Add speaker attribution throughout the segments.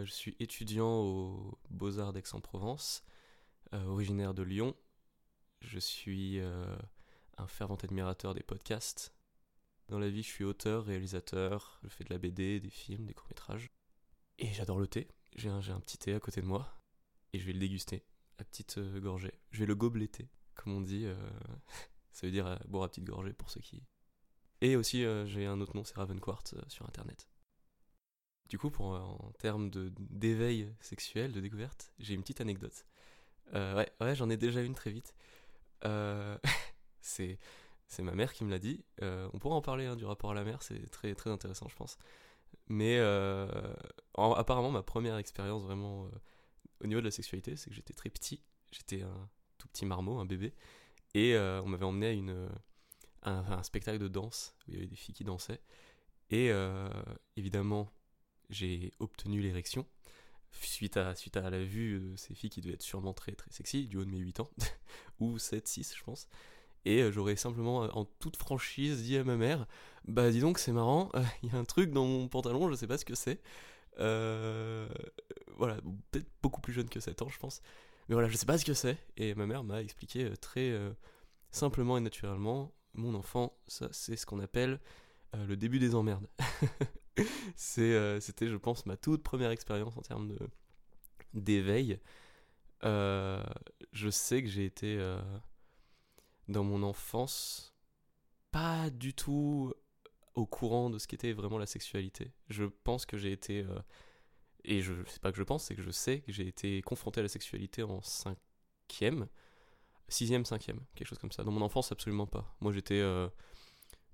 Speaker 1: Je suis étudiant aux Beaux-Arts d'Aix-en-Provence, euh, originaire de Lyon. Je suis euh, un fervent admirateur des podcasts. Dans la vie, je suis auteur, réalisateur, je fais de la BD, des films, des courts-métrages. Et j'adore le thé. J'ai un, petit thé à côté de moi et je vais le déguster à petite euh, gorgée. Je vais le gobletter, comme on dit. euh, ça veut dire boire à petite gorgée pour ceux qui. Et aussi, j'ai un autre nom, c'est Ravenquart sur internet. Du coup, euh, en termes d'éveil sexuel, de découverte, j'ai une petite anecdote. Euh, ouais, j'en ai déjà une très vite. Euh, c'est, ma mère qui me l'a dit. On pourra en parler hein, du rapport à la mère, c'est très, très intéressant, je pense. Mais en- apparemment, ma première expérience vraiment au niveau de la sexualité, c'est que j'étais très petit. J'étais un tout petit marmot, un bébé. Et on m'avait emmené à un, un spectacle de danse où il y avait des filles qui dansaient. Et évidemment, j'ai obtenu l'érection suite à, suite à la vue de ces filles qui devaient être sûrement très très sexy, du haut de mes 8 ans, ou 7, 6 je pense. Et euh, j'aurais simplement, euh, en toute franchise, dit à ma mère Bah dis donc, c'est marrant, euh, il y a un truc dans mon pantalon, je sais pas ce que c'est. Euh, voilà, peut-être beaucoup plus jeune que 7 ans, je pense. Mais voilà, je sais pas ce que c'est. Et ma mère m'a expliqué euh, très euh, simplement et naturellement Mon enfant, ça c'est ce qu'on appelle euh, le début des emmerdes. Euh, C'était, je pense, ma toute première expérience en termes d'éveil. Euh, je sais que j'ai été euh, dans mon enfance pas du tout au courant de ce qu'était vraiment la sexualité. Je pense que j'ai été et je c'est pas que je pense, c'est que je sais que j'ai été confronté à la sexualité en cinquième, sixième, cinquième, quelque chose comme ça. Dans mon enfance, absolument pas. Moi, j'étais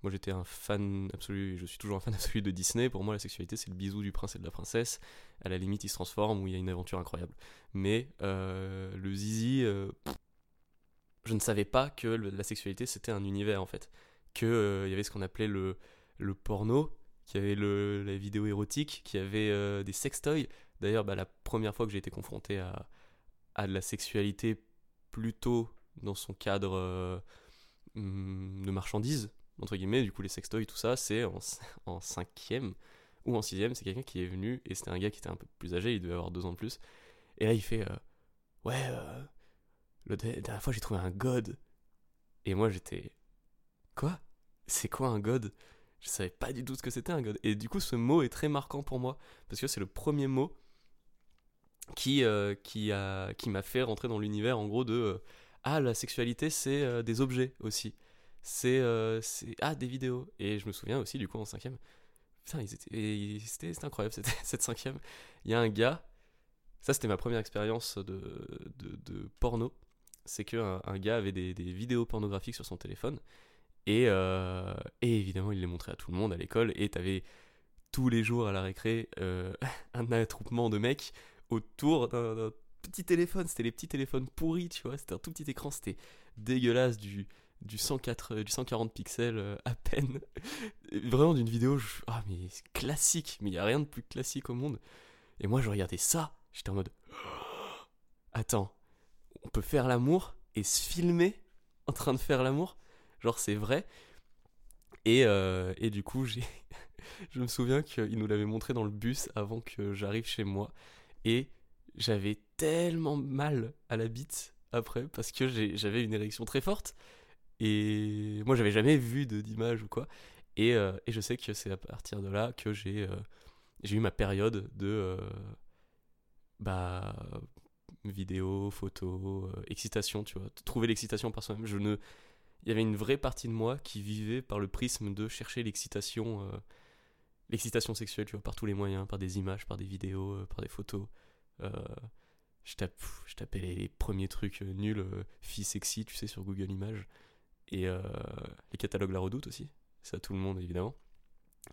Speaker 1: moi, j'étais un fan absolu, je suis toujours un fan absolu de Disney. Pour moi, la sexualité, c'est le bisou du prince et de la princesse. À la limite, il se transforme, où il y a une aventure incroyable. Mais euh, le zizi, euh, je ne savais pas que la sexualité, c'était un univers, en fait. Que euh, il y avait ce qu'on appelait le, le porno, qu'il y avait le, la vidéo érotique, qu'il y avait des sextoys. D'ailleurs, bah, la première fois que j'ai été confronté à, à de la sexualité plutôt dans son cadre hum, de marchandise, entre guillemets, du coup les sextoys, tout ça, c'est en, cinquième ou en sixième, c'est quelqu'un qui est venu, et c'était un gars qui était un peu plus âgé, il devait avoir deux ans de plus, et là il fait, euh, ouais, euh, la dernière fois j'ai trouvé un god, et moi j'étais, quoi? C'est quoi un god? Je savais pas du tout ce que c'était un god, et du coup ce mot est très marquant pour moi, parce que c'est le premier mot qui, euh, qui, m'a fait rentrer dans l'univers, en gros, de, ah, la sexualité c'est des objets aussi c'est euh, c'est- ah des vidéos. Et je me souviens aussi du coup en cinquième putain c'était incroyable c'était cette cinquième. Il y a un gars ça c'était ma première expérience de, de, porno c'est que un, gars avait des, vidéos pornographiques sur son téléphone. Et, euh, et évidemment il les montrait à tout le monde à l'école. Et t'avais tous les jours à la récré euh, un attroupement de mecs autour d'un petit téléphone. C'était les petits téléphones pourris tu vois. C'était un tout petit écran. C'était dégueulasse du du 104 du 140 pixels euh, à peine. Vraiment d'une vidéo ah mais classique. Mais il y a rien de plus classique au monde. Et moi je regardais ça. J'étais en mode attends on peut faire l'amour et se filmer en train de faire l'amour? Genre c'est vrai. Et, euh, et du coup je me souviens qu'il nous l'avait montré dans le bus avant que j'arrive chez moi. Et j'avais tellement mal à la bite après parce que j'avais une érection très forte et moi, j'avais jamais vu d'image ou quoi. Et, euh, et je sais que c'est à partir de là que j'ai euh, eu ma période de euh, bah, vidéo, photo, excitation, tu vois. Trouver l'excitation par soi-même. Ne... Il y avait une vraie partie de moi qui vivait par le prisme de chercher l'excitation l'excitation sexuelle, tu vois, par tous les moyens, par des images, par des vidéos, par des photos. Je, tape, je tapais les, premiers trucs nuls, filles sexy, tu sais, sur Google Images. Et euh, les catalogues La Redoute aussi. À tout le monde, évidemment.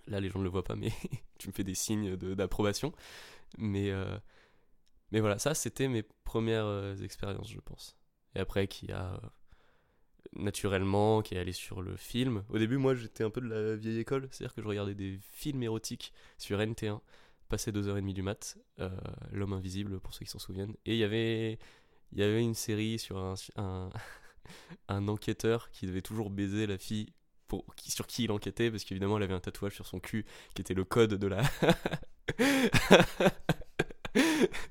Speaker 1: Là, les gens ne le voient pas, mais tu me fais des signes d'approbation. Mais, euh, mais voilà, ça, c'était mes premières euh, expériences, je pense. Et après, qui a naturellement, qui est allé sur le film. Au début, moi, j'étais un peu de la vieille école, c'est-à-dire que je regardais des films érotiques sur NT1, passé 2h30 du mat, L'homme invisible, pour ceux qui s'en souviennent. Et il y avait, il y avait une série sur un, un enquêteur qui devait toujours baiser la fille pour, sur qui il enquêtait, parce qu'évidemment, elle avait un tatouage sur son cul qui était le code de la.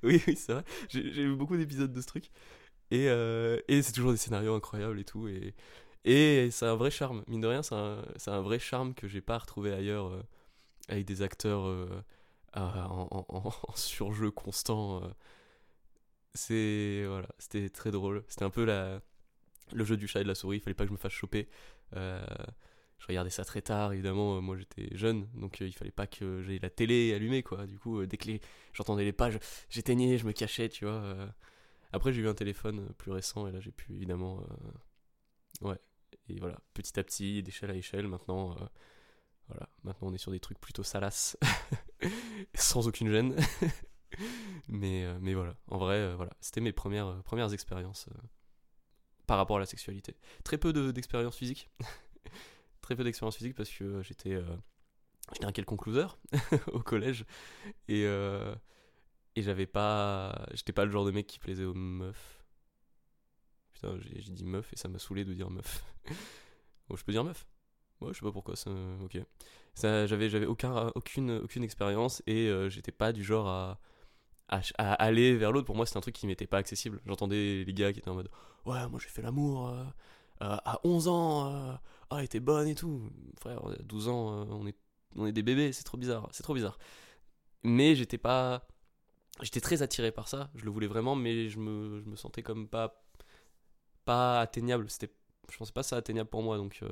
Speaker 1: oui, oui, c'est vrai. J'ai vu beaucoup d'épisodes de ce truc. Et, euh, et c'est toujours des scénarios incroyables et tout. Et, et c'est un vrai charme. Mine de rien, c'est un, un, vrai charme que j'ai pas retrouvé ailleurs euh, avec des acteurs euh, en, en, surjeu constant. C'est. Voilà, c'était très drôle. C'était un peu la, le jeu du chat et de la souris. Il fallait pas que je me fasse choper. je regardais ça très tard, évidemment. moi, j'étais jeune, donc il fallait pas que j'aie la télé allumée, quoi. Du coup, dès que j'entendais les pages, j'éteignais, je me cachais, tu vois. Après, j'ai eu un téléphone plus récent et là, j'ai pu évidemment. Ouais, et voilà, petit à petit, d'échelle à échelle, maintenant, euh, voilà, maintenant on est sur des trucs plutôt salaces, sans aucune gêne. mais, euh, mais voilà, en vrai, euh, voilà, c'était mes premières, premières expériences par rapport à la sexualité. Très peu d'expériences physiques. Très peu d'expériences physiques parce que j'étais j'étais un quelconque loser au collège et et j'avais pas j'étais pas le genre de mec qui plaisait aux meufs Putain, j'ai dit meuf et ça m'a saoulé de dire meuf. bon, je peux dire meuf. Ouais, je sais pas pourquoi. Ça, ok. Ça, j'avais, j'avais aucun, aucune, aucune expérience et euh, j'étais pas du genre à, à, aller vers l'autre. Pour moi, c'était un truc qui m'était pas accessible. J'entendais les gars qui étaient en mode Ouais, moi j'ai fait l'amour euh, euh, à 11 ans. ah, elle était bonne et tout. Frère, à 12 ans, on, est, on est des bébés. C'est trop bizarre. C'est trop bizarre. Mais j'étais pas. J'étais très attiré par ça. Je le voulais vraiment, mais je me, je me sentais comme pas pas atteignable. C'était, je pensais pas ça atteignable pour moi, donc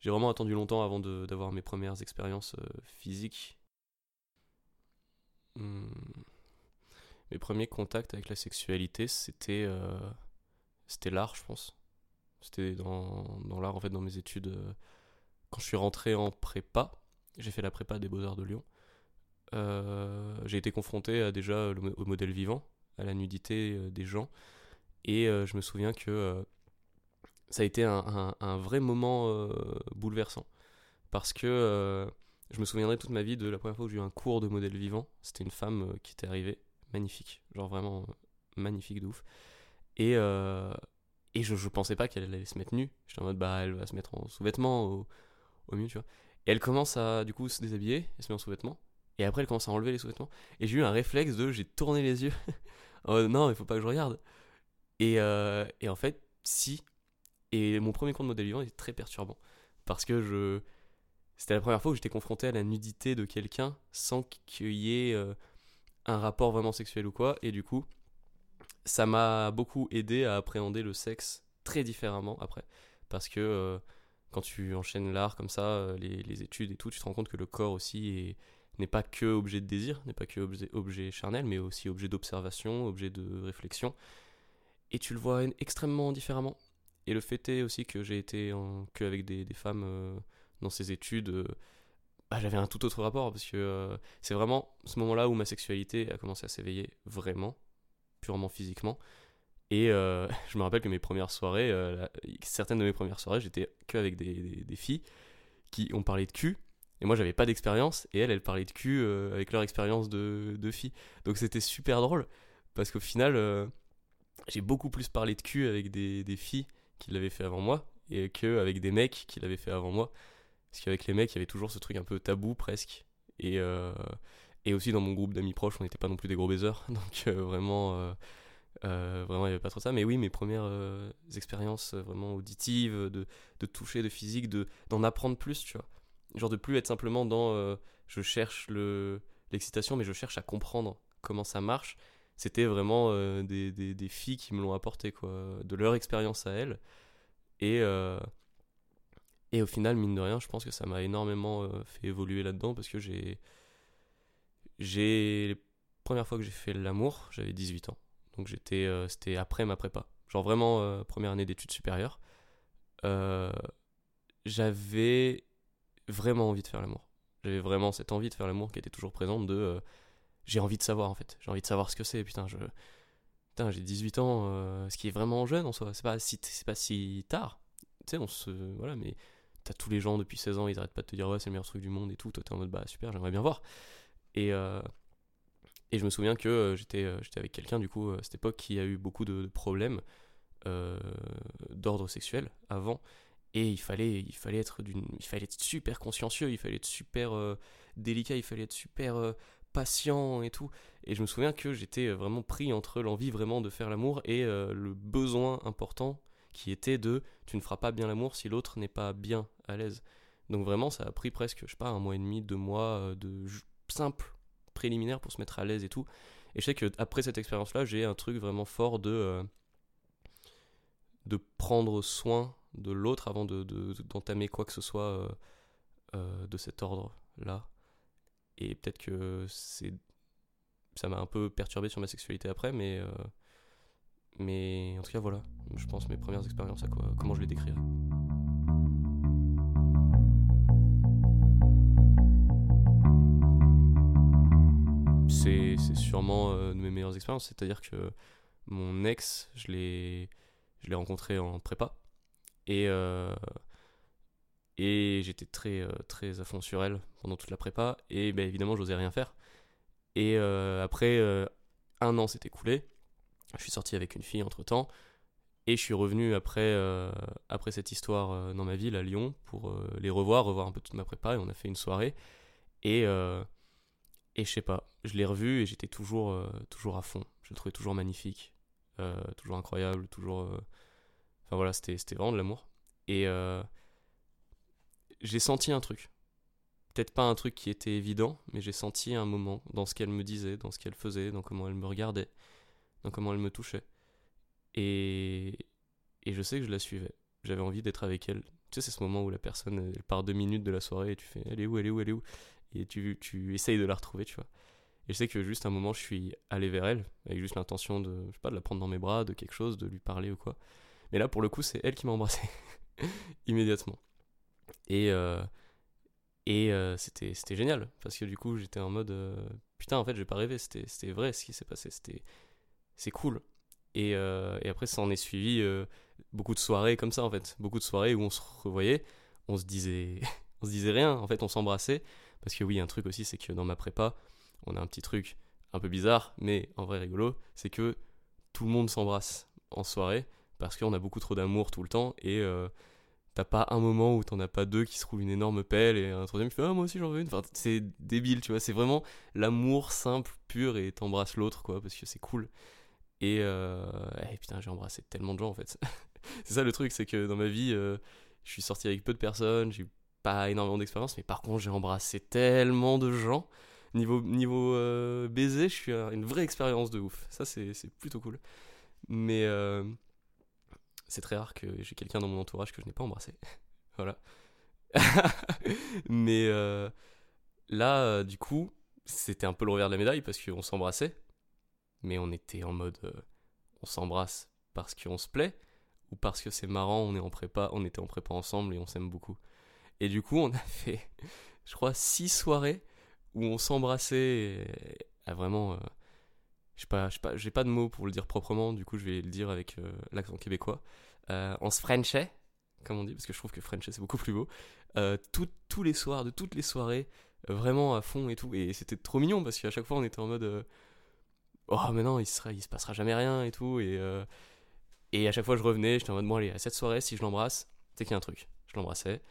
Speaker 1: j'ai vraiment attendu longtemps avant d'avoir mes premières expériences physiques. Hmm. Mes premiers contacts avec la sexualité, c'était euh, c'était l'art, je pense. C'était dans, l'art, en fait, dans mes études. quand je suis rentré en prépa, j'ai fait la prépa des Beaux-Arts de Lyon. j'ai été confronté à déjà au modèle vivant, à la nudité des gens et euh, je me souviens que euh, ça a été un, un, vrai moment euh, bouleversant. Parce que je me souviendrai toute ma vie de la première fois où j'ai eu un cours de modèle vivant. C'était une femme qui était arrivée, magnifique, genre vraiment magnifique de ouf. Et, et je, je pensais pas qu'elle allait se mettre nue. J'étais en mode, bah, elle va se mettre en sous-vêtements au, au mieux, tu vois. Et elle commence à, du coup, se déshabiller, elle se met en sous-vêtements. Et après, elle commence à enlever les sous-vêtements. Et j'ai eu un réflexe de, j'ai tourné les yeux. oh, non, il faut pas que je regarde. Euh, et, en fait, si. Et mon premier compte de modèle vivant était très perturbant. Parce que je. C'était la première fois où j'étais confronté à la nudité de quelqu'un sans qu'il y ait euh, un rapport vraiment sexuel ou quoi. Et du coup, ça m'a beaucoup aidé à appréhender le sexe très différemment après. Parce que euh, quand tu enchaînes l'art comme ça, les, les, études et tout, tu te rends compte que le corps aussi n'est pas que objet de désir, n'est pas que objet, charnel, mais aussi objet d'observation, objet de réflexion et tu le vois extrêmement différemment. Et le fait est aussi que j'ai été que avec des, femmes euh, dans ces études, euh, bah, j'avais un tout autre rapport parce que euh, c'est vraiment ce moment-là où ma sexualité a commencé à s'éveiller vraiment, purement physiquement. Et je me rappelle que mes premières soirées, certaines de mes premières soirées, j'étais que avec des, filles qui ont parlé de cul. Et moi, j'avais pas d'expérience. Et elles, elles parlaient de cul avec leur expérience de, de filles. Donc c'était super drôle. Parce qu'au final, j'ai beaucoup plus parlé de cul avec des, des filles qui l'avaient fait avant moi et qu'avec des mecs qui l'avaient fait avant moi. Parce qu'avec les mecs, il y avait toujours ce truc un peu tabou presque. Et, euh, et aussi dans mon groupe d'amis proches, on n'était pas non plus des gros baiseurs. Donc euh, vraiment, euh, vraiment, il n'y avait pas trop ça. Mais oui, mes premières expériences vraiment auditives, de, de toucher, de physique, de, d'en apprendre plus, tu vois. Genre de plus être simplement dans je cherche le, l'excitation, mais je cherche à comprendre comment ça marche c'était vraiment des, des, des, filles qui me l'ont apporté, quoi, de leur expérience à elles. Et, et au final, mine de rien, je pense que ça m'a énormément euh, fait évoluer là-dedans parce que j'ai. J'ai. Les premières fois que j'ai fait l'amour, j'avais 18 ans. Donc j'étais, c'était après ma prépa. Genre vraiment première année d'études supérieures. j'avais vraiment envie de faire l'amour. J'avais vraiment cette envie de faire l'amour qui était toujours présente de j'ai envie de savoir en fait. J'ai envie de savoir ce que c'est. Putain, je. Putain, j'ai 18 ans, euh, ce qui est vraiment jeune en soi. C'est pas si, c'est pas si tard. Tu sais, on se. Voilà, mais tous les gens depuis 16 ans, ils arrêtent pas de te dire ouais, c'est le meilleur truc du monde et tout. Toi, t'es en mode bah super, j'aimerais bien voir. Et. Euh, et je me souviens que euh, j'étais, j'étais avec quelqu'un du coup à cette époque qui a eu beaucoup de, problèmes d'ordre sexuel avant. et il fallait, il fallait être il fallait être super consciencieux, il fallait être super euh, délicat, il fallait être super euh, patient et tout. Et je me souviens que j'étais euh, vraiment pris entre l'envie vraiment de faire l'amour et le besoin important qui était de tu ne feras pas bien l'amour si l'autre n'est pas bien à l'aise. Donc vraiment, ça a pris presque, je sais pas, un mois et demi, deux mois de simple préliminaire pour se mettre à l'aise et tout. Et je sais qu'après cette expérience-là, j'ai un truc vraiment fort de, de prendre soin de l'autre avant de, d'entamer quoi que ce soit euh, euh, de cet ordre-là. Et peut-être que c'est ça m'a un peu perturbé sur ma sexualité après, mais, euh, mais en tout cas, voilà, je pense mes premières expériences à quoi, comment je les décrirais. C'est, sûrement de mes meilleures expériences, c'est-à-dire que mon ex, je l'ai, rencontré en prépa. Et, euh, et j'étais très, euh, très à fond sur elle pendant toute la prépa. Et ben, évidemment, j'osais rien faire. Et euh, après, un an s'est écoulé. Je suis sorti avec une fille entre temps. Et je suis revenu après, après cette histoire dans ma ville, à Lyon, pour les revoir, revoir un peu toute ma prépa. Et on a fait une soirée. Et, et je sais pas, je l'ai revu et j'étais toujours, toujours à fond. Je le trouvais toujours magnifique, toujours incroyable, toujours Enfin voilà, c'était vraiment de l'amour. Et euh, j'ai senti un truc. Peut-être pas un truc qui était évident, mais j'ai senti un moment dans ce qu'elle me disait, dans ce qu'elle faisait, dans comment elle me regardait, dans comment elle me touchait. Et, et je sais que je la suivais. J'avais envie d'être avec elle. Tu sais, c'est ce moment où la personne, elle part deux minutes de la soirée et tu fais, elle est où, elle est où, elle est où? Et tu, tu essayes de la retrouver, tu vois. Et je sais que juste un moment, je suis allé vers elle, avec juste l'intention de, je sais pas, de la prendre dans mes bras, de quelque chose, de lui parler ou quoi. Mais là, pour le coup, c'est elle qui m'a embrassé immédiatement. Et, euh, et euh, c'était, c'était génial, parce que du coup, j'étais en mode euh, putain, en fait, j'ai pas rêvé, c'était, c'était vrai ce qui s'est passé, c'était, c'est cool. Et, et, après, ça en est suivi beaucoup de soirées comme ça, en fait. Beaucoup de soirées où on se revoyait, on se disait, on se disait rien, en fait, on s'embrassait. Parce que oui, un truc aussi, c'est que dans ma prépa, on a un petit truc un peu bizarre, mais en vrai rigolo, c'est que tout le monde s'embrasse en soirée parce qu'on a beaucoup trop d'amour tout le temps et euh, t'as pas un moment où t'en as pas deux qui se roulent une énorme pelle et un troisième qui fait ah moi aussi j'en veux une enfin c'est débile tu vois c'est vraiment l'amour simple pur et t'embrasses l'autre quoi parce que c'est cool et, euh, et putain j'ai embrassé tellement de gens en fait c'est ça le truc c'est que dans ma vie euh, je suis sorti avec peu de personnes j'ai pas énormément d'expérience mais par contre j'ai embrassé tellement de gens niveau niveau baiser je suis une vraie expérience de ouf ça c'est plutôt cool mais c'est très rare que j'ai quelqu'un dans mon entourage que je n'ai pas embrassé. voilà. Mais euh, là, euh, du coup, c'était un peu le revers de la médaille parce qu'on s'embrassait. Mais on était en mode euh, on s'embrasse parce qu'on se plaît ou parce que c'est marrant, on est en prépa, on était en prépa ensemble et on s'aime beaucoup. Et du coup, on a fait, je crois, six soirées où on s'embrassait à vraiment. je sais pas, j'ai pas de mots pour le dire proprement, du coup, je vais le dire avec l'accent québécois. Euh, on se frenchait, comme on dit, parce que je trouve que frenchait c'est beaucoup plus beau. Euh, tous les soirs, de toutes les soirées, euh, vraiment à fond et tout. Et c'était trop mignon parce qu'à chaque fois on était en mode Oh, mais non, il, sera, il se passera jamais rien et tout. Et, et à chaque fois je revenais, j'étais en mode Bon, allez, à cette soirée, si je l'embrasse, c'est qu'il y a un truc. Je l'embrassais.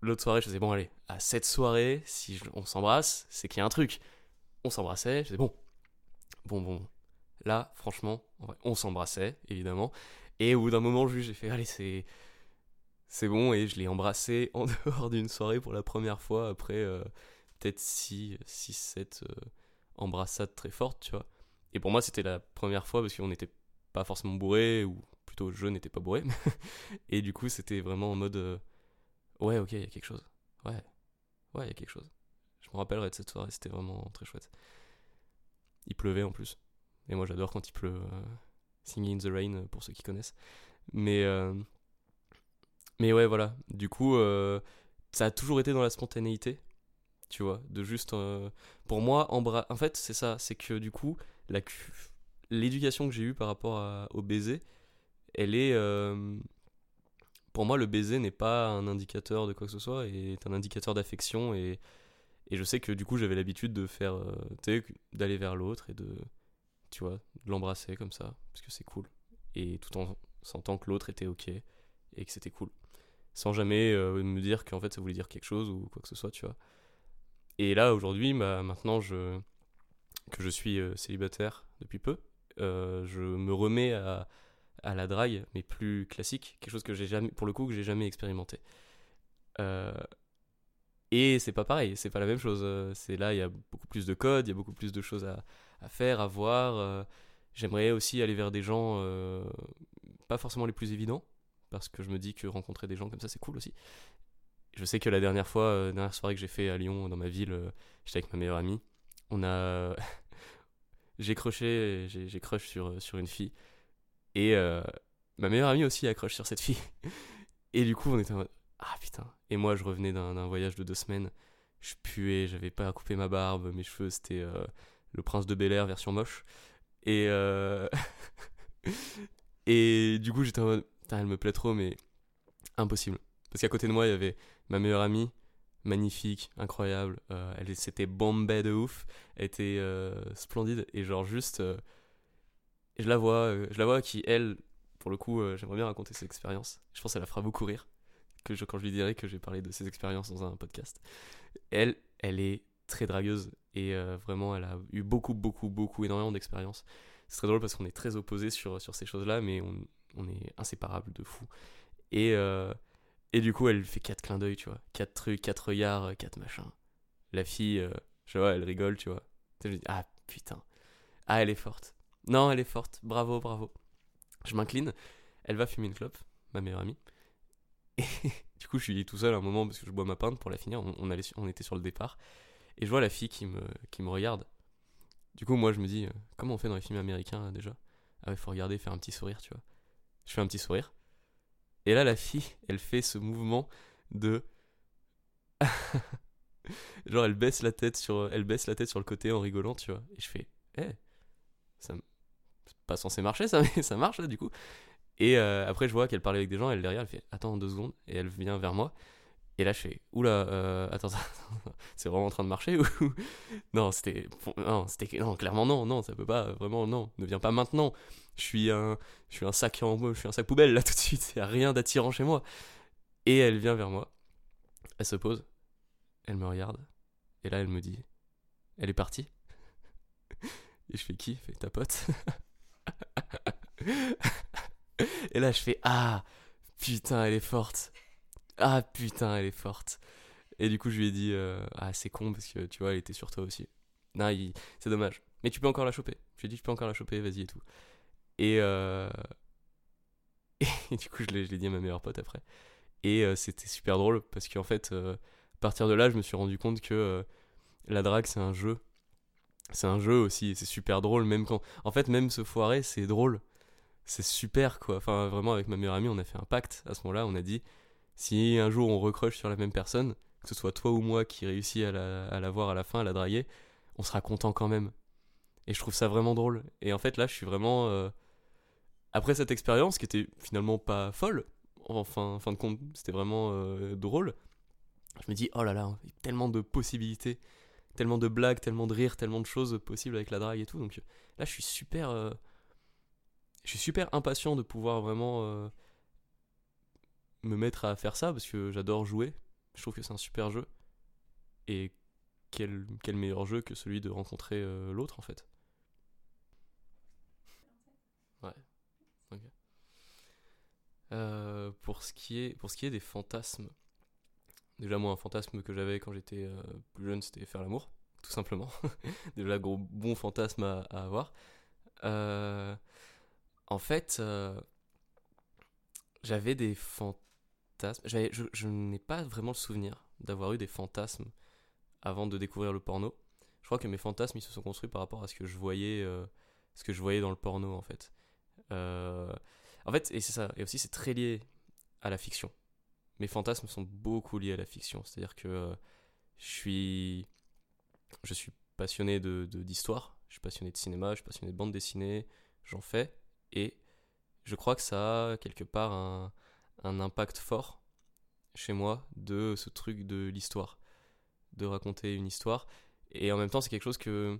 Speaker 1: L'autre soirée, je faisais Bon, allez, à cette soirée, si on s'embrasse, c'est qu'il y a un truc. On s'embrassait, je faisais Bon, bon, bon. Là, franchement, on s'embrassait, évidemment. Et au bout d'un moment, j'ai fait, allez, c'est. C'est bon, et je l'ai embrassé en dehors d'une soirée pour la première fois après euh, peut-être 6, 6, 7 embrassades très fortes, tu vois. Et pour moi, c'était la première fois parce qu'on n'était pas forcément bourré, ou plutôt je n'étais pas bourré. et du coup, c'était vraiment en mode euh, ouais, ok, il y a quelque chose. Ouais, ouais, il y a quelque chose. Je me rappellerai de cette soirée, c'était vraiment très chouette. Il pleuvait en plus. Et moi, j'adore quand il pleut. Euh, Singing in the Rain pour ceux qui connaissent. Mais, euh, mais ouais, voilà. Du coup, euh, ça a toujours été dans la spontanéité, tu vois, de juste. pour moi, en fait, c'est ça, c'est que du coup, l'éducation que j'ai eue par rapport au baiser, elle est. pour moi, le baiser n'est pas un indicateur de quoi que ce soit, et est un indicateur d'affection. Et, et je sais que du coup, j'avais l'habitude de faire. d'aller vers l'autre et de tu vois, de l'embrasser comme ça, parce que c'est cool. Et tout en sentant que l'autre était ok et que c'était cool. sans jamais me dire qu'en fait ça voulait dire quelque chose ou quoi que ce soit, tu vois. Et là, aujourd'hui, bah, maintenant je, que je suis célibataire depuis peu, je me remets à, la drague, mais plus classique, quelque chose que j'ai jamais, pour le coup, que j'ai jamais expérimenté. et c'est pas pareil, c'est pas la même chose. C'est là, il y a beaucoup plus de codes, il y a beaucoup plus de choses à, à faire, à voir. J'aimerais aussi aller vers des gens, pas forcément les plus évidents, parce que je me dis que rencontrer des gens comme ça, c'est cool aussi. Je sais que la dernière fois, la dernière soirée que j'ai fait à Lyon, dans ma ville, j'étais avec ma meilleure amie. On a. j'ai crushé, j'ai crush sur, sur une fille. Et ma meilleure amie aussi a crush sur cette fille. Et du coup, on était en mode Ah putain. Et moi, je revenais d'un voyage de deux semaines. Je puais, j'avais pas coupé ma barbe, mes cheveux, c'était le prince de Bel Air version moche. Et. Et du coup, j'étais en mode, elle me plaît trop, mais impossible. Parce qu'à côté de moi, il y avait ma meilleure amie, magnifique, incroyable. Euh, elle c'était bombée de ouf. Elle était euh, splendide. Et genre, juste. Euh, je la vois, je la vois qui, elle, pour le coup, j'aimerais bien raconter ses expériences. Je pense qu'elle la fera beaucoup rire. Que je, quand je lui dirai que j'ai parlé de ses expériences dans un podcast. Elle, elle est très dragueuse. Et vraiment, elle a eu beaucoup, beaucoup, beaucoup, énormément d'expériences c'est très drôle parce qu'on est très opposés sur, sur ces choses-là, mais on, on, est inséparables de fou. Et, et du coup, elle fait quatre clins d'œil, tu vois. Quatre trucs, quatre regards, quatre machins. La fille, euh, vois, elle rigole, tu vois. Je dis, ah putain. Ah, elle est forte. Non, elle est forte. Bravo, bravo. Je m'incline. Elle va fumer une clope, ma meilleure amie. Et du coup, je suis tout seul un moment parce que je bois ma pinte pour la finir. On, allait, on était sur le départ. Et je vois la fille qui me, qui me regarde. Du coup, moi, je me dis, euh, comment on fait dans les films américains déjà? Ah ouais, faut regarder, faire un petit sourire, tu vois. Je fais un petit sourire. Et là, la fille, elle fait ce mouvement de. Genre, elle baisse la tête sur, elle baisse la tête sur le côté en rigolant, tu vois. Et je fais, eh, ça, c'est pas censé marcher, ça, mais ça marche là, du coup. Et euh, après, je vois qu'elle parlait avec des gens, elle derrière, elle fait, attends deux secondes, et elle vient vers moi. Et là, je fais, oula, euh, attends, c'est vraiment en train de marcher ou Non, c'était, non, c'était, non, clairement non, non, ça peut pas, vraiment non, ne viens pas maintenant. Je suis un, je suis un sac en, je suis un sac poubelle là tout de suite. Il y a rien d'attirant chez moi. Et elle vient vers moi, elle se pose, elle me regarde, et là elle me dit, elle est partie. Et je fais qui? Fait ta pote. et là je fais ah putain elle est forte ah putain, elle est forte. Et du coup, je lui ai dit euh, Ah, c'est con parce que tu vois, elle était sur toi aussi. Non, c'est dommage. Mais tu peux encore la choper. Je lui ai dit Je peux encore la choper, vas-y et tout. Et, euh... et du coup, je l'ai dit à ma meilleure pote après. Et euh, c'était super drôle parce qu'en fait, à partir de là, je me suis rendu compte que la drague, c'est un jeu. C'est un jeu aussi, c'est super drôle, même quand. En fait, même se foirer, c'est drôle. C'est super, quoi. Enfin, vraiment, avec ma meilleure amie, on a fait un pacte à ce moment-là. On a dit si un jour on recroche sur la même personne, que ce soit toi ou moi qui réussit à la, voir à la fin, à la draguer, on sera content quand même. Et je trouve ça vraiment drôle. Et en fait, là, je suis vraiment. Euh, après cette expérience qui était finalement pas folle, en fin, de compte, c'était vraiment euh, drôle, je me dis, oh là là, tellement de possibilités, tellement de blagues, tellement de rires, tellement de choses possibles avec la drague et tout. Donc là, je suis super. Euh, je suis super impatient de pouvoir vraiment me mettre à faire ça parce que j'adore jouer. Je trouve que c'est un super jeu. Et quel, quel meilleur jeu que celui de rencontrer euh, l'autre en fait. Ouais. Euh, pour, ce qui est, pour ce qui est des fantasmes, déjà moi un fantasme que j'avais quand j'étais euh, plus jeune c'était faire l'amour, tout simplement. déjà gros bon fantasme à, à avoir. en fait, j'avais des fantasmes je, n'ai pas vraiment le souvenir d'avoir eu des fantasmes avant de découvrir le porno. Je crois que mes fantasmes ils se sont construits par rapport à ce que je voyais, euh, ce que je voyais dans le porno en fait. Euh, en fait, et c'est ça. Et aussi c'est très lié à la fiction. Mes fantasmes sont beaucoup liés à la fiction. C'est-à-dire que euh, je suis, je suis passionné de d'histoire. je suis passionné de cinéma. Je suis passionné de bande dessinée. J'en fais et je crois que ça a quelque part un un impact fort chez moi de ce truc de l'histoire, de raconter une histoire. Et en même temps, c'est quelque chose que.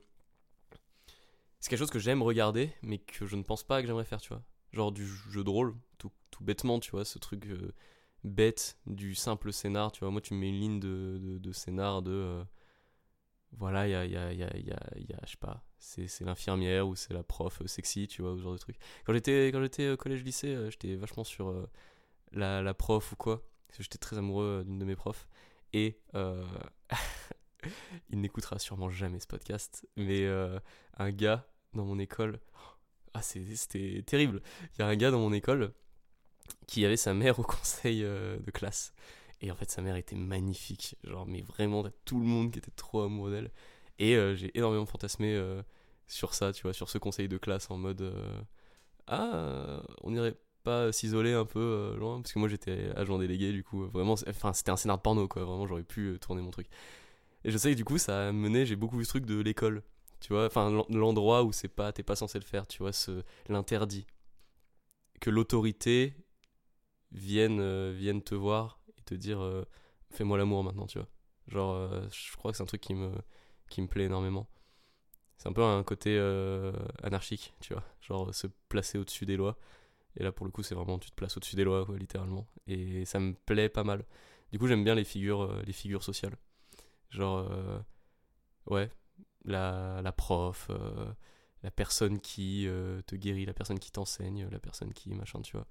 Speaker 1: C'est quelque chose que j'aime regarder, mais que je ne pense pas que j'aimerais faire, tu vois. Genre du jeu de rôle, tout, tout bêtement, tu vois, ce truc euh, bête du simple scénar, tu vois. Moi, tu me mets une ligne de, de, scénar de. euh, voilà, il y a, y, a, y, a, y, a, je sais pas, c'est l'infirmière ou c'est la prof sexy, tu vois, ce genre de truc. Quand j'étais quand j'étais euh, collège-lycée, j'étais vachement sur la, prof ou quoi. Parce que j'étais très amoureux euh, d'une de mes profs. Et euh, il n'écoutera sûrement jamais ce podcast, mais euh, un gars dans mon école. Ah, c'était terrible. Il y a un gars dans mon école qui avait sa mère au conseil de classe. Et en fait, sa mère était magnifique. Genre, mais vraiment, tout le monde qui était trop amoureux d'elle. Et j'ai énormément fantasmé sur ça, tu vois, sur ce conseil de classe en mode Ah, on irait pas s'isoler un peu euh, loin Parce que moi, j'étais agent délégué, du coup, vraiment, enfin, c'était un scénar de porno, quoi. Vraiment, j'aurais pu euh, tourner mon truc. Et je sais que du coup, ça a mené, j'ai beaucoup vu ce truc de l'école. Tu vois, enfin, l'en- l'endroit où c'est pas, t'es pas censé le faire, tu vois, ce, l'interdit. Que l'autorité vienne, euh, vienne te voir et te dire fais-moi l'amour maintenant, tu vois. Genre, je crois que c'est un truc qui me, qui me plaît énormément. C'est un peu un côté anarchique, tu vois. Genre, se placer au-dessus des lois. Et là, pour le coup, c'est vraiment tu te places au-dessus des lois, quoi, littéralement. Et ça me plaît pas mal. Du coup, j'aime bien les figures, euh, les figures sociales. Genre, euh, ouais, la, prof, euh, la personne qui te guérit, la personne qui t'enseigne, la personne qui machin, tu vois.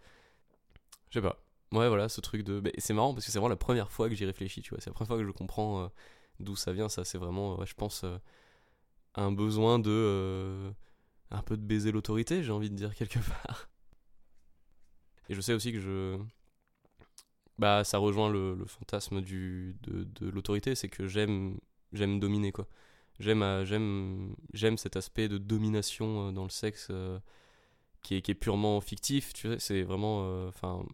Speaker 1: Je sais pas. Ouais, voilà, ce truc de. c'est marrant parce que c'est vraiment la première fois que j'y réfléchis, tu vois. C'est la première fois que je comprends d'où ça vient. Ça, c'est vraiment, ouais, je pense, un besoin de. un peu de baiser l'autorité, j'ai envie de dire quelque part. Et je sais aussi que je. Bah, ça rejoint le, fantasme du, de, de l'autorité, c'est que j'aime j'aime dominer, quoi. J'aime euh, j'aime j'aime cet aspect de domination euh, dans le sexe euh, qui, est, qui est purement fictif, tu sais. C'est vraiment. Enfin.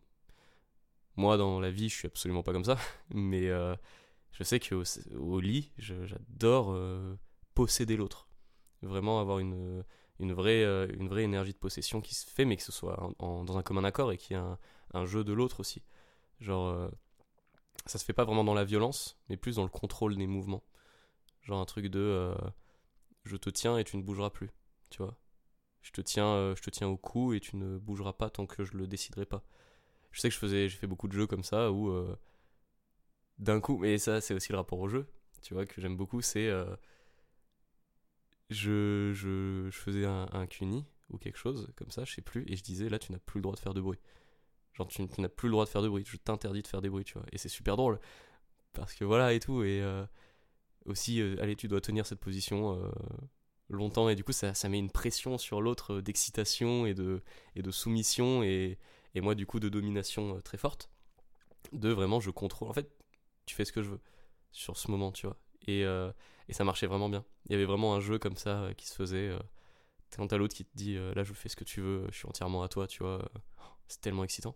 Speaker 1: moi, dans la vie, je suis absolument pas comme ça. Mais je sais qu'au au lit, j'adore posséder l'autre. Vraiment avoir une, une, vraie, euh, une vraie énergie de possession qui se fait, mais que ce soit dans un commun accord et qu'il y ait un, jeu de l'autre aussi. Genre, euh, ça se fait pas vraiment dans la violence, mais plus dans le contrôle des mouvements. Genre un truc de euh, je te tiens et tu ne bougeras plus, tu vois. Je te tiens, je te tiens au cou et tu ne bougeras pas tant que je le déciderai pas. Je sais que je faisais, j'ai fait beaucoup de jeux comme ça où d'un coup, mais ça c'est aussi le rapport au jeu, tu vois, que j'aime beaucoup, c'est je, je, faisais un, un cuni ou quelque chose comme ça, je sais plus, et je disais là tu n'as plus le droit de faire de bruit. Genre tu, n'as plus le droit de faire de bruit, je t'interdis de faire des bruits, tu vois. Et c'est super drôle parce que voilà et tout, et euh, aussi, euh, allez, tu dois tenir cette position euh, longtemps, et du coup ça, ça met une pression sur l'autre d'excitation et de, et de soumission, et, et moi du coup de domination très forte. De vraiment je contrôle. En fait, tu fais ce que je veux sur ce moment, tu vois. Et, et ça marchait vraiment bien. Il y avait vraiment un jeu comme ça euh, qui se faisait. Euh, quand t'as l'autre qui te dit euh, là je fais ce que tu veux, je suis entièrement à toi, tu vois. C'est tellement excitant.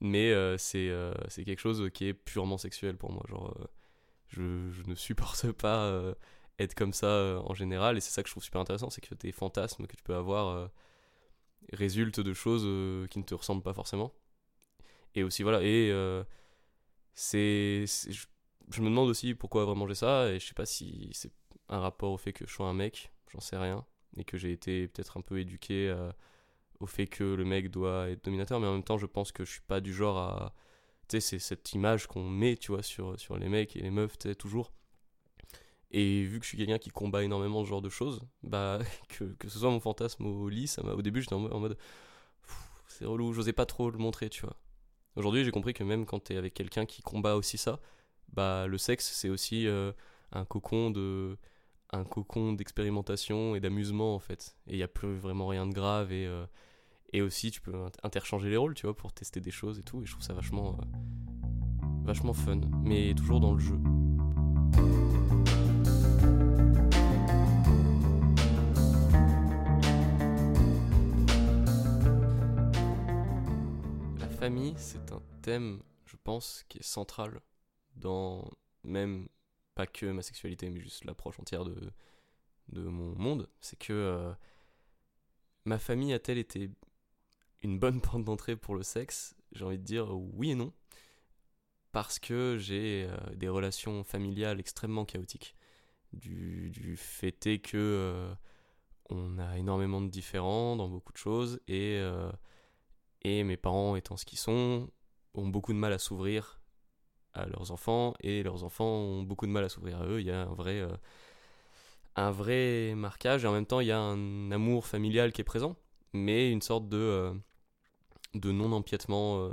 Speaker 1: Mais euh, c'est euh, quelque chose qui est purement sexuel pour moi. Genre, euh, je, je ne supporte pas euh, être comme ça euh, en général. Et c'est ça que je trouve super intéressant c'est que tes fantasmes que tu peux avoir euh, résultent de choses euh, qui ne te ressemblent pas forcément. Et aussi, voilà. Et euh, c'est. Je, me demande aussi pourquoi vraiment j'ai ça. Et je sais pas si c'est un rapport au fait que je sois un mec, j'en sais rien. Et que j'ai été peut-être un peu éduqué euh, au fait que le mec doit être dominateur. Mais en même temps, je pense que je suis pas du genre à. Tu sais, c'est cette image qu'on met, tu vois, sur, sur les mecs et les meufs, tu sais, toujours. Et vu que je suis quelqu'un qui combat énormément ce genre de choses, bah, que, que ce soit mon fantasme au lit, au début, j'étais en, en mode. C'est relou, j'osais pas trop le montrer, tu vois. Aujourd'hui, j'ai compris que même quand t'es avec quelqu'un qui combat aussi ça, bah, le sexe, c'est aussi euh, un cocon de un cocon d'expérimentation et d'amusement en fait. Et il y a plus vraiment rien de grave et euh, et aussi tu peux int- interchanger les rôles tu vois pour tester des choses et tout. Et je trouve ça vachement euh, vachement fun mais toujours dans le jeu. La famille c'est un thème je pense qui est central dans même pas que ma sexualité, mais juste l'approche entière de, de mon monde, c'est que euh, ma famille a-t-elle été une bonne porte d'entrée pour le sexe? J'ai envie de dire oui et non, parce que j'ai euh, des relations familiales extrêmement chaotiques. Du, du fait est que euh, on a énormément de différends dans beaucoup de choses, et, euh, et mes parents étant ce qu'ils sont, ont beaucoup de mal à s'ouvrir à leurs enfants et leurs enfants ont beaucoup de mal à s'ouvrir à eux. Il y a un vrai, euh, un vrai marquage et en même temps il y a un amour familial qui est présent, mais une sorte de, euh, de non-empiètement euh,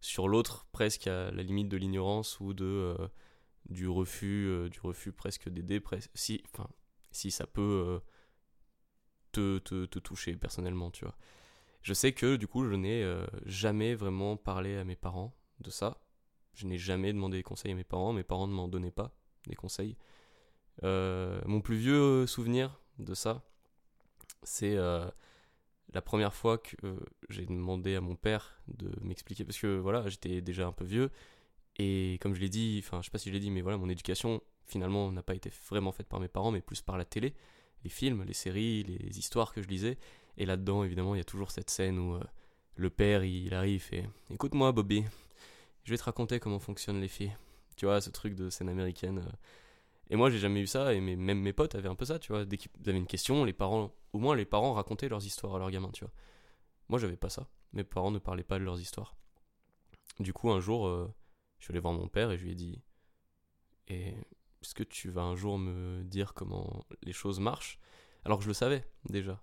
Speaker 1: sur l'autre, presque à la limite de l'ignorance ou de, du, refus, du refus presque d'aider. Si, enfin, si ça peut te, te, te, toucher personnellement, tu vois. Je sais que du coup je n'ai jamais vraiment parlé à mes parents de ça je n'ai jamais demandé des conseils à mes parents, mes parents ne m'en donnaient pas des conseils. Euh, mon plus vieux souvenir de ça, c'est euh, la première fois que euh, j'ai demandé à mon père de m'expliquer, parce que voilà, j'étais déjà un peu vieux, et comme je l'ai dit, enfin je sais pas si je l'ai dit, mais voilà, mon éducation finalement n'a pas été vraiment faite par mes parents, mais plus par la télé, les films, les séries, les histoires que je lisais, et là-dedans évidemment il y a toujours cette scène où le père il arrive et écoute-moi Bobby, je vais te raconter comment fonctionnent les filles. Tu vois, ce truc de scène américaine. Euh. Et moi, j'ai jamais eu ça, et même mes potes avaient un peu ça, tu vois. Dès qu'ils avaient une question, les parents, au moins les parents racontaient leurs histoires à leurs gamins, tu vois. Moi, j'avais pas ça. Mes parents ne parlaient pas de leurs histoires. Du coup, un jour, euh, je suis allé voir mon père et je lui ai dit est-ce que tu vas un jour me dire comment les choses marchent? Alors je le savais déjà.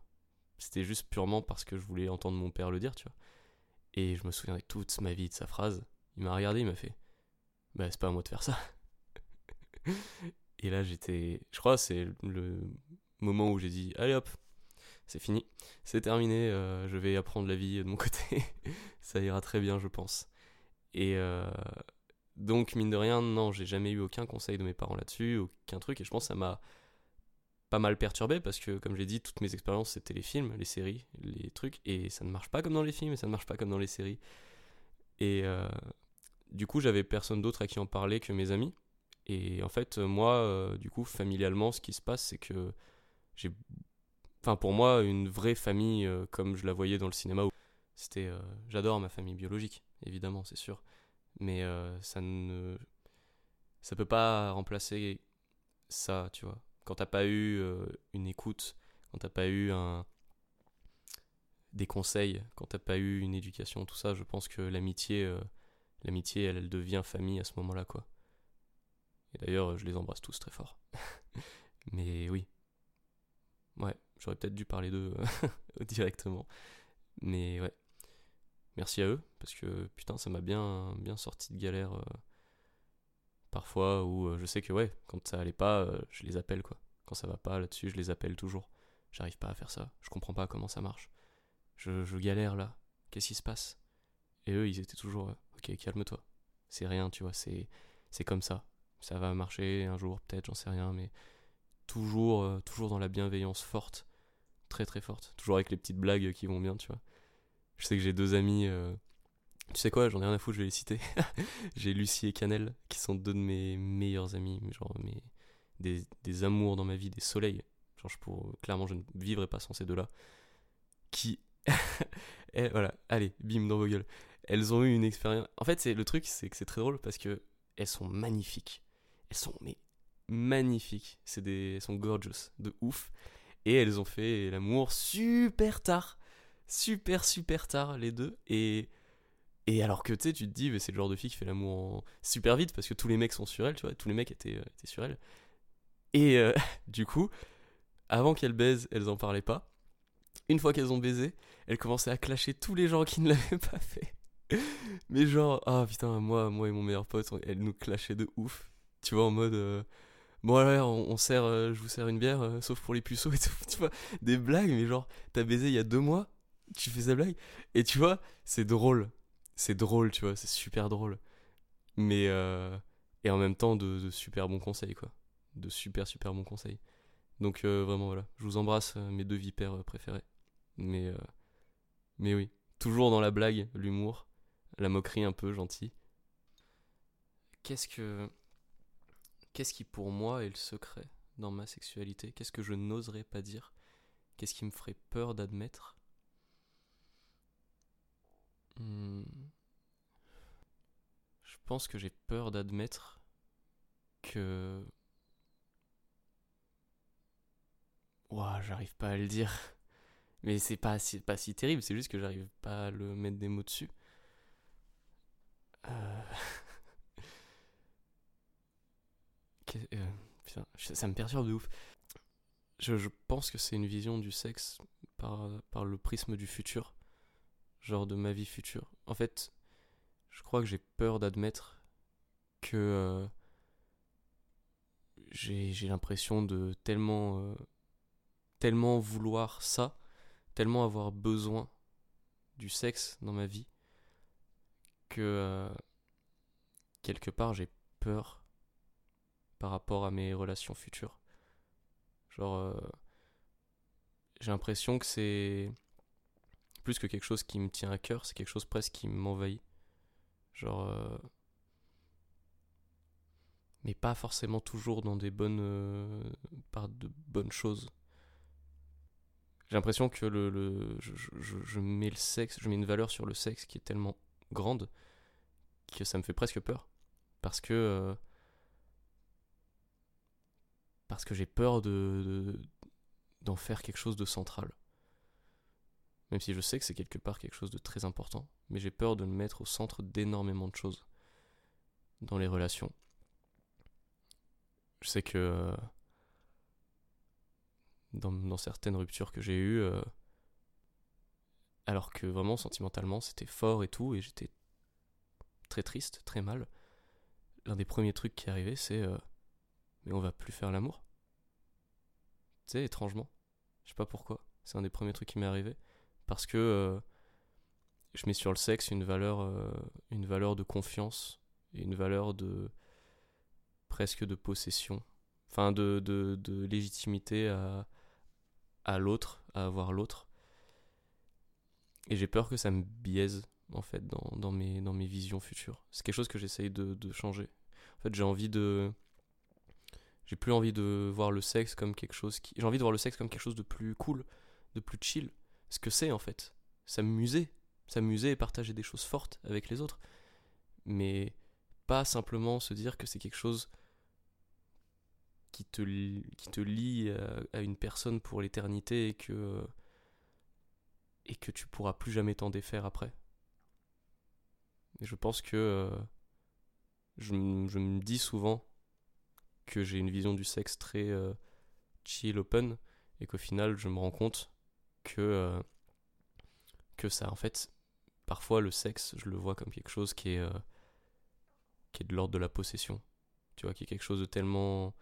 Speaker 1: C'était juste purement parce que je voulais entendre mon père le dire, tu vois. Et je me souviendrai toute ma vie de sa phrase. Il m'a regardé, il m'a fait Bah, c'est pas à moi de faire ça. Et là, j'étais. Je crois c'est le moment où j'ai dit Allez hop, c'est fini, c'est terminé, euh, je vais apprendre la vie de mon côté. ça ira très bien, je pense. Et euh, donc, mine de rien, non, j'ai jamais eu aucun conseil de mes parents là-dessus, aucun truc, et je pense que ça m'a pas mal perturbé parce que, comme j'ai dit, toutes mes expériences c'était les films, les séries, les trucs, et ça ne marche pas comme dans les films, et ça ne marche pas comme dans les séries. Et euh, du coup, j'avais personne d'autre à qui en parler que mes amis. Et en fait, moi, euh, du coup, familialement, ce qui se passe, c'est que j'ai. Enfin, pour moi, une vraie famille, euh, comme je la voyais dans le cinéma, c'était. J'adore ma famille biologique, évidemment, c'est sûr. Mais ça ne. Ça peut pas remplacer ça, tu vois. Quand t'as pas eu une écoute, quand t'as pas eu un, des conseils, quand t'as pas eu une éducation, tout ça, je pense que l'amitié, euh, l'amitié, elle, elle, devient famille à ce moment-là, quoi. Et d'ailleurs, je les embrasse tous très fort. Mais oui. Ouais, j'aurais peut-être dû parler d'eux euh, directement. Mais ouais. Merci à eux, parce que putain, ça m'a bien, sorti de galère. Euh, parfois, où je sais que ouais, quand ça allait pas, je les appelle, quoi. Quand ça va pas là-dessus, je les appelle toujours. J'arrive pas à faire ça. Je comprends pas comment ça marche je, galère là, qu'est-ce qui se passe? Et eux, ils étaient toujours, euh, ok, calme-toi, c'est rien, tu vois, c'est, c'est comme ça, ça va marcher un jour, peut-être, j'en sais rien, mais toujours, euh, toujours dans la bienveillance forte, très très forte, toujours avec les petites blagues qui vont bien, tu vois. Je sais que j'ai deux amis, euh, tu sais quoi, j'en ai rien à foutre, je vais les citer. j'ai Lucie et Canel, qui sont deux de mes meilleurs amis, genre mes, des, des amours dans ma vie, des soleils. Genre, je pour, clairement, je ne vivrais pas sans ces deux-là. Qui et voilà, allez, bim dans vos gueules. Elles ont eu une expérience. En fait, c'est le truc, c'est que c'est très drôle parce que elles sont magnifiques. Elles sont mais magnifiques. C'est des, elles sont gorgeous, de ouf. Et elles ont fait l'amour super tard, super super tard les deux. Et et alors que tu tu te dis, c'est le genre de fille qui fait l'amour super vite parce que tous les mecs sont sur elle, tu vois, tous les mecs étaient, euh, étaient sur elle. Et euh, du coup, avant qu'elles baisent, elles en parlaient pas une fois qu'elles ont baisé, elles commençaient à clasher tous les gens qui ne l'avaient pas fait. Mais genre, ah putain, moi, moi et mon meilleur pote, elles nous clashaient de ouf. Tu vois, en mode, euh, bon alors, on, sert, euh, je vous sers une bière, euh, sauf pour les puceaux et tout. Tu vois, des blagues, mais genre, t'as baisé il y a deux mois, tu fais cette blague. Et tu vois, c'est drôle. C'est drôle, tu vois, c'est super drôle. Mais, et en même temps, de, super bons conseils, quoi. De super, super bons conseils. Donc vraiment voilà, je vous embrasse mes deux vipères préférés. Mais mais oui, toujours dans la blague, l'humour, la moquerie un peu gentille. Qu'est-ce que qu'est-ce qui pour moi est le secret dans ma sexualité? Qu'est-ce que je n'oserais pas dire? Qu'est-ce qui me ferait peur d'admettre? Hmm. Je pense que j'ai peur d'admettre que Ouah, j'arrive pas à le dire. Mais c'est pas, pas si terrible, c'est juste que j'arrive pas à le mettre des mots dessus. Euh. Euh, ça me perturbe de ouf. Je, pense que c'est une vision du sexe par, le prisme du futur, genre de ma vie future. En fait, je crois que j'ai peur d'admettre que euh, j'ai l'impression de tellement, tellement vouloir ça, tellement avoir besoin du sexe dans ma vie que euh, quelque part j'ai peur par rapport à mes relations futures. Genre, j'ai l'impression que c'est plus que quelque chose qui me tient à cœur, c'est quelque chose presque qui m'envahit. Genre. Euh, mais pas forcément toujours dans des bonnes. Euh, par de bonnes choses. J'ai l'impression que le, le je, je, mets le sexe, je mets une valeur sur le sexe qui est tellement grande que ça me fait presque peur. Parce que. Euh, parce que j'ai peur de, d'en faire quelque chose de central. Même si je sais que c'est quelque part quelque chose de très important, mais j'ai peur de le mettre au centre d'énormément de choses dans les relations. Je sais que euh, dans, certaines ruptures que j'ai eues, euh, alors que vraiment sentimentalement c'était fort et tout, et j'étais très triste, très mal, l'un des premiers trucs qui arrivait c'est euh, mais on va plus faire l'amour. Tu sais, étrangement. Je sais pas pourquoi. C'est un des premiers trucs qui m'est arrivé parce que euh, je mets sur le sexe une valeur, euh, une valeur de confiance et une valeur de presque de possession, enfin de, de, de légitimité à, à l'autre, à avoir l'autre. Et j'ai peur que ça me biaise en fait dans, mes, dans mes visions futures. C'est quelque chose que j'essaye de, changer. En fait, j'ai envie de j'ai plus envie de voir le sexe comme quelque chose qui j'ai envie de voir le sexe comme quelque chose de plus cool, de plus chill, ce que c'est en fait. S'amuser, s'amuser et partager des choses fortes avec les autres. Mais pas simplement se dire que c'est quelque chose qui te, qui te lie à, une personne pour l'éternité et que, et que tu pourras plus jamais t'en défaire après. Et je pense que euh, je, me dis souvent que j'ai une vision du sexe très euh, chill, open, et qu'au final je me rends compte que, euh, que ça, en fait, parfois le sexe, je le vois comme quelque chose qui est, qui est de l'ordre de la possession. Tu vois, qui est quelque chose de tellement,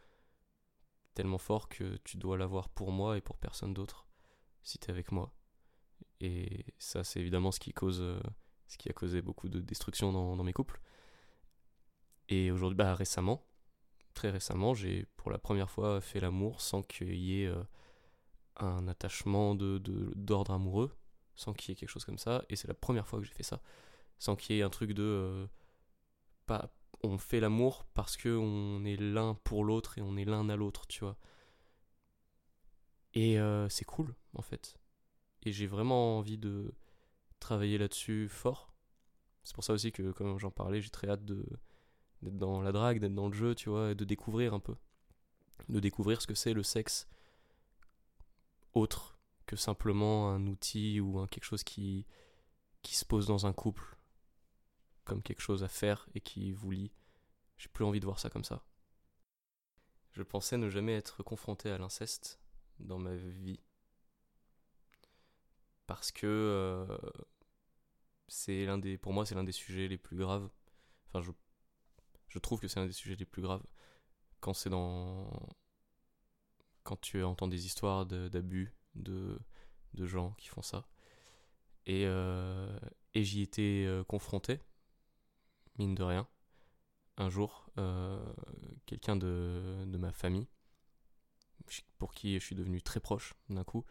Speaker 1: tellement fort que tu dois l'avoir pour moi et pour personne d'autre si tu es avec moi. Et ça, c'est évidemment ce qui cause, euh, ce qui a causé beaucoup de destruction dans, mes couples. Et aujourd'hui, bah récemment, très récemment, j'ai pour la première fois fait l'amour sans qu'il y ait un attachement de, d'ordre amoureux, sans qu'il y ait quelque chose comme ça, et c'est la première fois que j'ai fait ça, sans qu'il y ait un truc de... Euh, pas, on fait l'amour parce que on est l'un pour l'autre et on est l'un à l'autre, tu vois. Et euh, c'est cool, en fait. Et j'ai vraiment envie de travailler là-dessus fort. C'est pour ça aussi que, comme j'en parlais, j'ai très hâte d'être dans la drague, d'être dans le jeu, tu vois, et de découvrir un peu. De découvrir ce que c'est le sexe autre que simplement un outil ou un quelque chose qui, qui se pose dans un couple comme quelque chose à faire et qui vous lie. J'ai plus envie de voir ça comme ça. Je pensais ne jamais être confronté à l'inceste dans ma vie. Parce que euh, l'un des pour moi c'est l'un des sujets les plus graves. Enfin je je trouve que c'est l'un des sujets les plus graves quand c'est dans quand tu entends des histoires d'abus de, de, gens qui font ça. Et, euh, et j'y étais euh, confronté, mine de rien. Un jour, quelqu'un de, de ma famille, pour qui je suis devenu très proche d'un coup,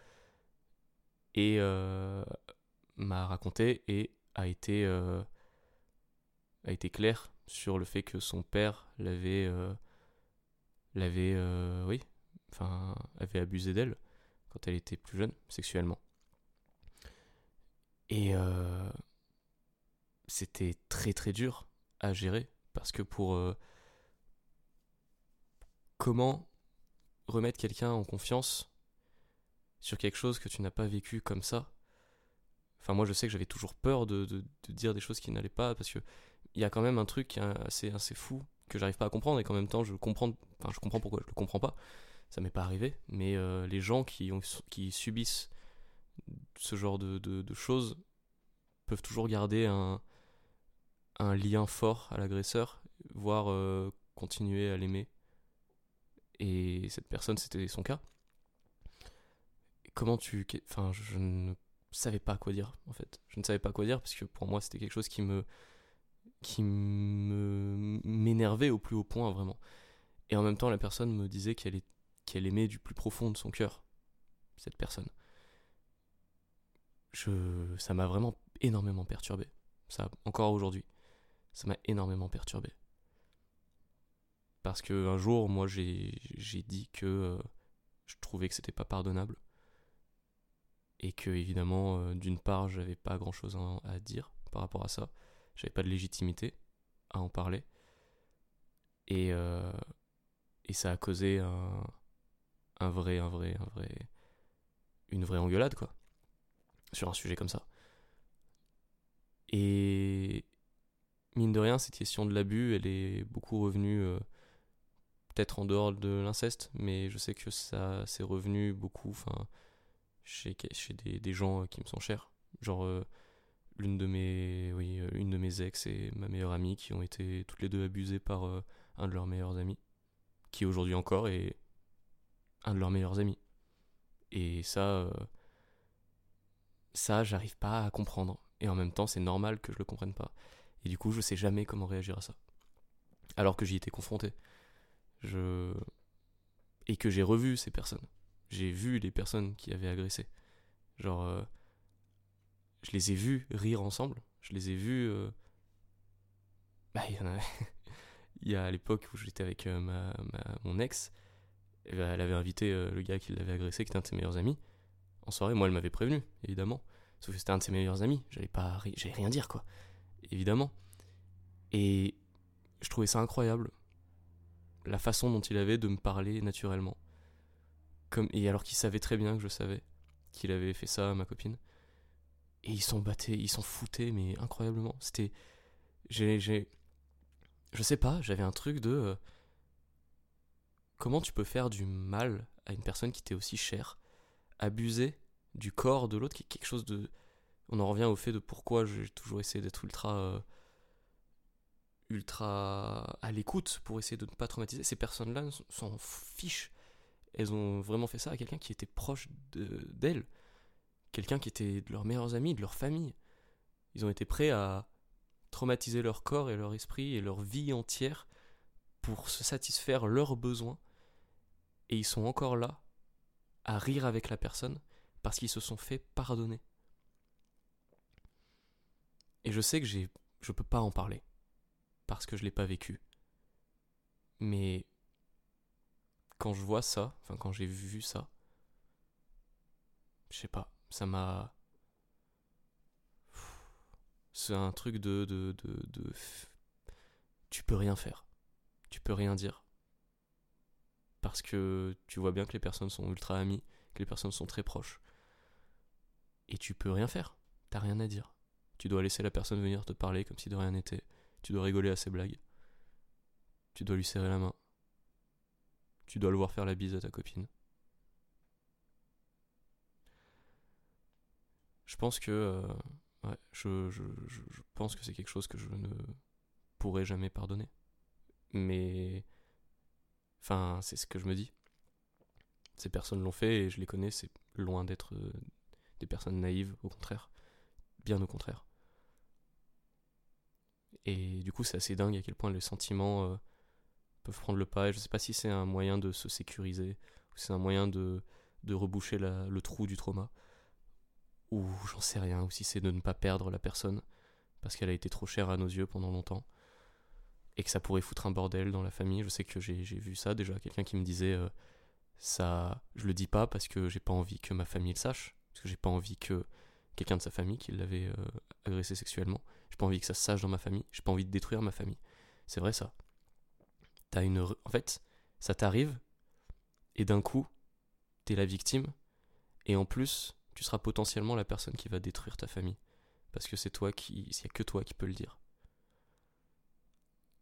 Speaker 1: et m'a raconté et a été, a été clair sur le fait que son père l'avait l'avait oui enfin, avait abusé d'elle quand elle était plus jeune, sexuellement. Et euh, c'était très très dur à gérer parce que pour euh, comment remettre quelqu'un en confiance sur quelque chose que tu n'as pas vécu comme ça. Enfin, moi, je sais que j'avais toujours peur de, dire des choses qui n'allaient pas parce que il y a quand même un truc assez, assez fou que j'arrive pas à comprendre et qu'en même temps je comprends, enfin je comprends pourquoi je le comprends pas. Ça m'est pas arrivé, mais euh, les gens qui, subissent ce genre de, choses peuvent toujours garder un, un lien fort à l'agresseur, voire euh, continuer à l'aimer. Et cette personne, c'était son cas. Comment tu. Enfin, je ne savais pas quoi dire, en fait. Je ne savais pas quoi dire parce que pour moi, c'était quelque chose qui me qui me m'énervait au plus haut point vraiment. Et en même temps, la personne me disait qu'elle qu'elle aimait du plus profond de son cœur cette personne. Je ça m'a vraiment énormément perturbé. Ça encore aujourd'hui, ça m'a énormément perturbé. Parce que un jour, moi j'ai dit que euh, je trouvais que c'était pas pardonnable et que évidemment euh, d'une part, j'avais pas grand-chose à dire par rapport à ça j'avais pas de légitimité à en parler. Et, euh, et ça a causé un, un vrai, un vrai, un vrai, une vraie engueulade, quoi. Sur un sujet comme ça. Et mine de rien, cette question de l'abus, elle est beaucoup revenue, euh, peut-être en dehors de l'inceste, mais je sais que ça s'est revenu beaucoup, enfin, chez, des, gens qui me sont chers. Genre, euh, l'une de mes oui euh, une de mes ex et ma meilleure amie qui ont été toutes les deux abusées par euh, un de leurs meilleurs amis qui aujourd'hui encore est un de leurs meilleurs amis. Et ça euh, ça j'arrive pas à comprendre. Et en même temps c'est normal que je le comprenne pas. Et du coup je sais jamais comment réagir à ça. Alors que j'y étais confronté. Je et que j'ai revu ces personnes j'ai vu les personnes qui avaient agressé genre je les ai vus rire ensemble. Je les ai vus. Euh, bah, il y a. à l'époque où j'étais avec euh, ma, mon ex, elle avait invité euh, le gars qui l'avait agressé, qui était un de ses meilleurs amis. En soirée, moi, elle m'avait prévenu, évidemment. Sauf que c'était un de ses meilleurs amis. J'allais pas, j'allais rien dire, quoi. Évidemment. Et je trouvais ça incroyable. La façon dont il avait de me parler naturellement. Et alors qu'il savait très bien que je savais qu'il avait fait ça à ma copine. Et ils s'en battaient, ils s'en foutaient, mais incroyablement. C'était. J'ai. j'ai je sais pas, j'avais un truc de. Euh, comment tu peux faire du mal à une personne qui t'est aussi chère Abuser du corps de l'autre, qui est quelque chose de. On en revient au fait de pourquoi j'ai toujours essayé d'être ultra. Euh, ultra à l'écoute pour essayer de ne pas traumatiser. Ces personnes-là s'en fichent. Elles ont vraiment fait ça à quelqu'un qui était proche d'elles quelqu'un qui était de leurs meilleurs amis, de leur famille. Ils ont été prêts à traumatiser leur corps et leur esprit et leur vie entière pour se satisfaire leurs besoins. Et ils sont encore là à rire avec la personne parce qu'ils se sont fait pardonner. Et je sais que j'ai, je peux pas en parler parce que je l'ai pas vécu. Mais quand je vois ça, enfin quand j'ai vu ça, je sais pas, ça m'a. C'est un truc de, de, de, Tu peux rien faire. Tu peux rien dire. Parce que tu vois bien que les personnes sont ultra amies, que les personnes sont très proches. Et tu peux rien faire. T'as rien à dire. Tu dois laisser la personne venir te parler comme si de rien n'était. Tu dois rigoler à ses blagues. Tu dois lui serrer la main. Tu dois le voir faire la bise à ta copine. je pense que euh, je, pense que c'est quelque chose que je ne pourrai jamais pardonner. Mais enfin, c'est ce que je me dis. Ces personnes l'ont fait et je les connais, c'est loin d'être euh, des personnes naïves, au contraire, bien au contraire. Et du coup, c'est assez dingue à quel point les sentiments euh, peuvent prendre le pas. Et je sais pas si c'est un moyen de se sécuriser ou c'est un moyen de, de reboucher le trou du trauma ou j'en sais rien, ou si c'est de ne pas perdre la personne, parce qu'elle a été trop chère à nos yeux pendant longtemps, et que ça pourrait foutre un bordel dans la famille. Je sais que j'ai vu ça déjà, quelqu'un qui me disait euh, ça, je le dis pas parce que j'ai pas envie que ma famille le sache, parce que j'ai pas envie que quelqu'un de sa famille qui l'avait euh, agressé sexuellement, j'ai pas envie que ça se sache dans ma famille, j'ai pas envie de détruire ma famille. C'est vrai ça. T'as une, en fait, ça t'arrive et d'un coup, t'es la victime et en plus, tu seras potentiellement la personne qui va détruire ta famille. Parce que c'est toi qui. Il a que toi qui peux le dire.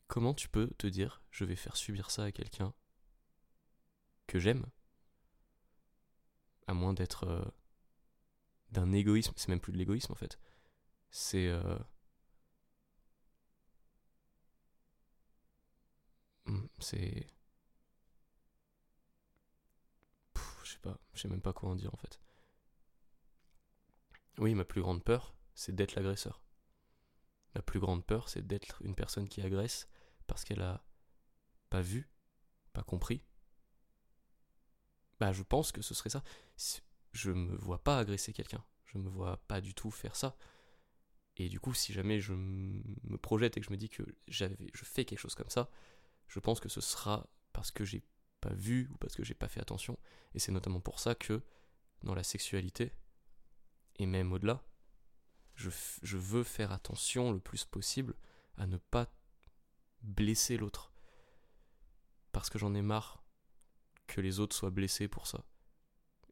Speaker 1: comment tu peux te dire je vais faire subir ça à quelqu'un que j'aime à moins d'être euh, d'un égoïsme, c'est même plus de l'égoïsme en fait. C'est euh, c'est je sais pas, je sais même pas quoi en dire en fait. Oui, ma plus grande peur, c'est d'être l'agresseur. Ma plus grande peur, c'est d'être une personne qui agresse parce qu'elle a pas vu, pas compris. Bah, je pense que ce serait ça. Je me vois pas agresser quelqu'un. Je me vois pas du tout faire ça. Et du coup, si jamais je me projette et que je me dis que j'avais, je fais quelque chose comme ça, je pense que ce sera parce que j'ai pas vu ou parce que j'ai pas fait attention. Et c'est notamment pour ça que dans la sexualité, et même au-delà, je, veux faire attention le plus possible à ne pas blesser l'autre. Parce que j'en ai marre que les autres soient blessés pour ça.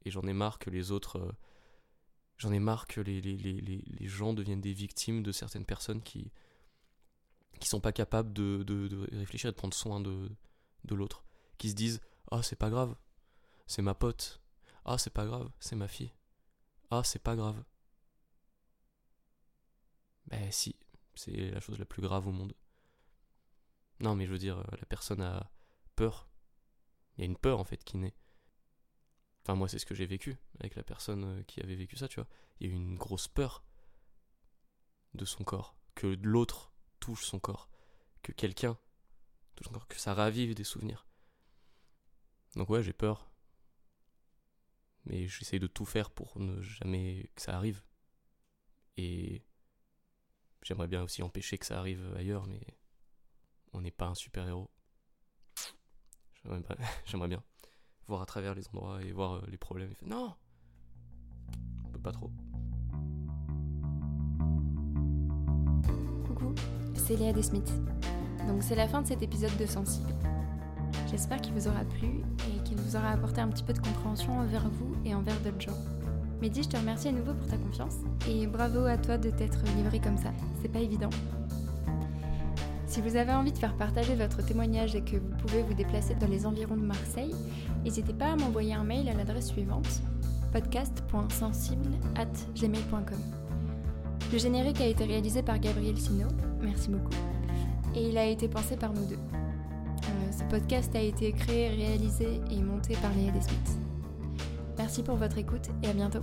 Speaker 1: Et j'en ai marre que les autres... Euh, j'en ai marre que les, gens deviennent des victimes de certaines personnes qui qui sont pas capables de, de, réfléchir de prendre soin de, de l'autre. Qui se disent Ah, c'est pas grave, c'est ma pote. Ah, c'est pas grave, c'est ma fille. Ah, c'est pas grave. Ben si, c'est la chose la plus grave au monde. Non, mais je veux dire, la personne a peur. Il y a une peur en fait qui naît. Enfin, moi, c'est ce que j'ai vécu avec la personne euh, qui avait vécu ça, tu vois. Il y a eu une grosse peur de son corps, que l'autre touche son corps, que quelqu'un touche que ça ravive des souvenirs. Donc, ouais, j'ai peur. Mais j'essaye de tout faire pour ne jamais que ça arrive. Et j'aimerais bien aussi empêcher que ça arrive ailleurs, mais on n'est pas un super-héros. J'aimerais bien voir à travers les endroits et voir euh, les problèmes. Non On peut pas trop.
Speaker 2: Coucou, c'est Léa Desmith. Donc c'est la fin de cet épisode de Sensible. J'espère qu'il vous aura plu et qu'il vous aura apporté un petit peu de compréhension envers vous et envers d'autres gens. Mehdi, je te remercie à nouveau pour ta confiance et bravo à toi de t'être livré comme ça. C'est pas évident. Si vous avez envie de faire partager votre témoignage et que vous pouvez vous déplacer dans les environs de Marseille, n'hésitez pas à m'envoyer un mail à l'adresse suivante podcast.sensible@gmail.com. Le générique a été réalisé par Gabriel Sino, merci beaucoup, et il a été pensé par nous deux. Euh, ce podcast a été créé, réalisé et monté par Léa Desmith. Merci pour votre écoute et à bientôt.